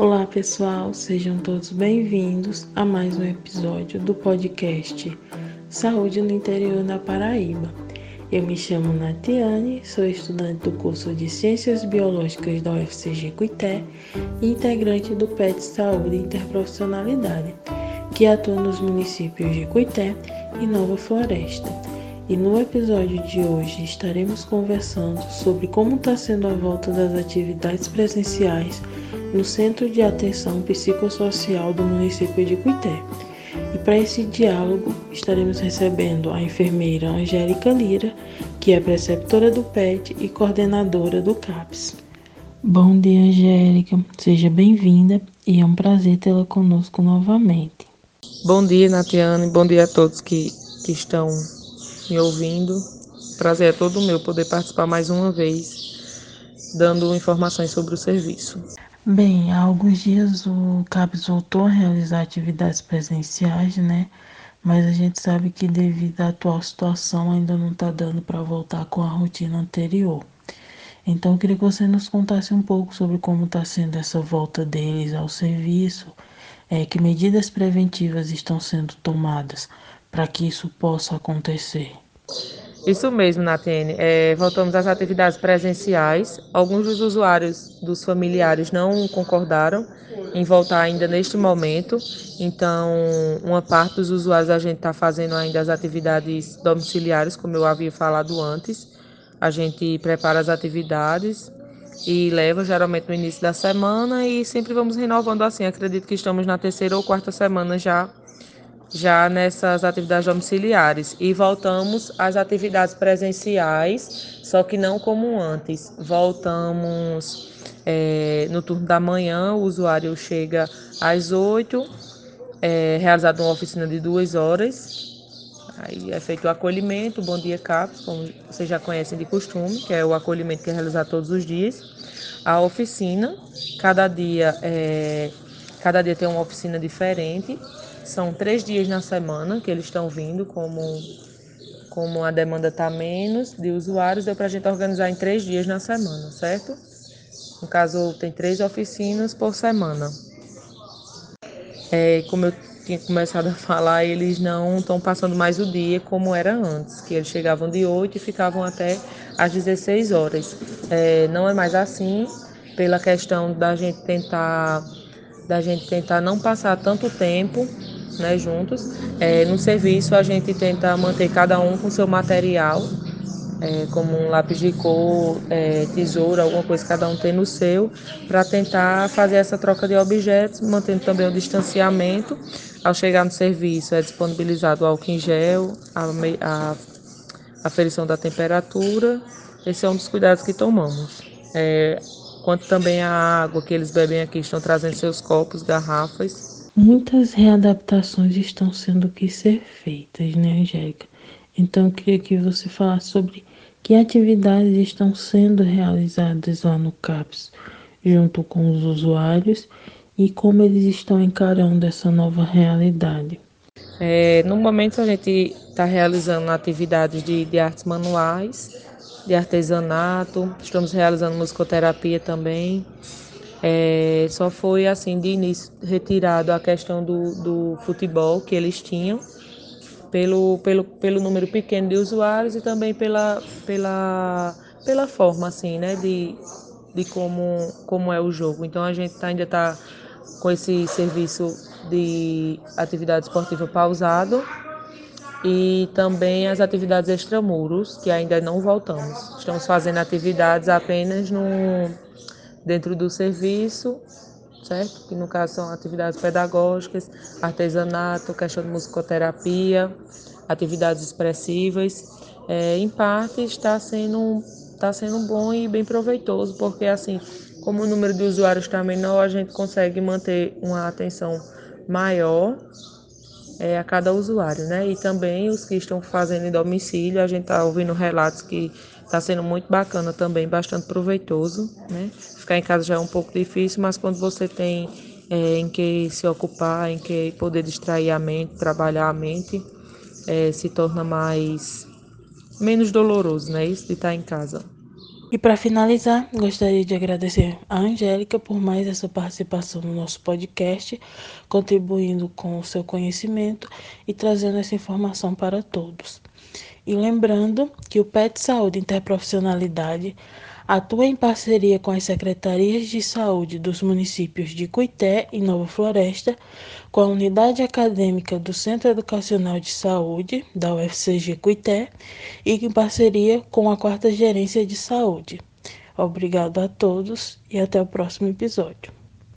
Olá pessoal, sejam todos bem-vindos a mais um episódio do podcast Saúde no Interior da Paraíba. Eu me chamo Natiane, sou estudante do curso de Ciências Biológicas da UFCG Cuité e integrante do PET Saúde e Interprofissionalidade, que atua nos municípios de Cuité e Nova Floresta. E no episódio de hoje estaremos conversando sobre como está sendo a volta das atividades presenciais no Centro de Atenção Psicossocial do município de Cuité. E para esse diálogo estaremos recebendo a enfermeira Angélica Lira, que é preceptora do PET e coordenadora do CAPS. Bom dia, Angélica. Seja bem-vinda e é um prazer tê-la conosco novamente. Bom dia, Natiane. Bom dia a todos que, que estão me ouvindo. Prazer é todo meu poder participar mais uma vez, dando informações sobre o serviço. Bem, há alguns dias o CAPES voltou a realizar atividades presenciais, né? Mas a gente sabe que devido à atual situação ainda não está dando para voltar com a rotina anterior. Então eu queria que você nos contasse um pouco sobre como está sendo essa volta deles ao serviço, é, que medidas preventivas estão sendo tomadas para que isso possa acontecer. Isso mesmo, Natiene. É, voltamos às atividades presenciais. Alguns dos usuários, dos familiares, não concordaram em voltar ainda neste momento. Então, uma parte dos usuários a gente está fazendo ainda as atividades domiciliares, como eu havia falado antes. A gente prepara as atividades e leva geralmente no início da semana e sempre vamos renovando assim. Acredito que estamos na terceira ou quarta semana já já nessas atividades domiciliares e voltamos às atividades presenciais, só que não como antes. Voltamos é, no turno da manhã, o usuário chega às 8, é realizada uma oficina de duas horas. Aí é feito o acolhimento, Bom Dia CAPS, como vocês já conhecem de costume, que é o acolhimento que é realizado todos os dias. A oficina, cada dia, é, cada dia tem uma oficina diferente são três dias na semana que eles estão vindo, como, como a demanda está menos de usuários, deu para a gente organizar em três dias na semana, certo? No caso, tem três oficinas por semana. É, como eu tinha começado a falar, eles não estão passando mais o dia como era antes, que eles chegavam de 8 e ficavam até às 16 horas. É, não é mais assim, pela questão da gente tentar da gente tentar não passar tanto tempo né, juntos. É, no serviço a gente tenta manter cada um com seu material, é, como um lápis de cor, é, tesoura, alguma coisa cada um tem no seu, para tentar fazer essa troca de objetos, mantendo também o distanciamento. Ao chegar no serviço é disponibilizado o álcool em gel, a, a aferição da temperatura. Esse é um dos cuidados que tomamos. É, quanto também a água que eles bebem aqui, estão trazendo seus copos, garrafas Muitas readaptações estão sendo que ser feitas, né, Angélica? Então eu queria que você falasse sobre que atividades estão sendo realizadas lá no CAPS, junto com os usuários, e como eles estão encarando essa nova realidade. É, no momento a gente está realizando atividades de, de artes manuais, de artesanato, estamos realizando musicoterapia também. É, só foi assim de início retirado a questão do, do futebol que eles tinham pelo, pelo, pelo número pequeno de usuários e também pela, pela, pela forma assim, né, de, de como, como é o jogo. Então a gente tá, ainda está com esse serviço de atividade esportiva pausado e também as atividades extramuros, que ainda não voltamos. Estamos fazendo atividades apenas no dentro do serviço, certo? Que no caso são atividades pedagógicas, artesanato, questão de musicoterapia, atividades expressivas. É, em parte está sendo, está sendo bom e bem proveitoso, porque assim, como o número de usuários está menor, a gente consegue manter uma atenção maior é, a cada usuário, né? E também os que estão fazendo em domicílio, a gente está ouvindo relatos que Está sendo muito bacana também, bastante proveitoso, né? Ficar em casa já é um pouco difícil, mas quando você tem é, em que se ocupar, em que poder distrair a mente, trabalhar a mente, é, se torna mais menos doloroso, né? Isso de estar em casa. E para finalizar, gostaria de agradecer a Angélica por mais essa participação no nosso podcast, contribuindo com o seu conhecimento e trazendo essa informação para todos. E lembrando que o PET Saúde Interprofissionalidade atua em parceria com as secretarias de saúde dos municípios de Cuité e Nova Floresta, com a unidade acadêmica do Centro Educacional de Saúde da UFCG Cuité e em parceria com a quarta gerência de saúde. Obrigado a todos e até o próximo episódio.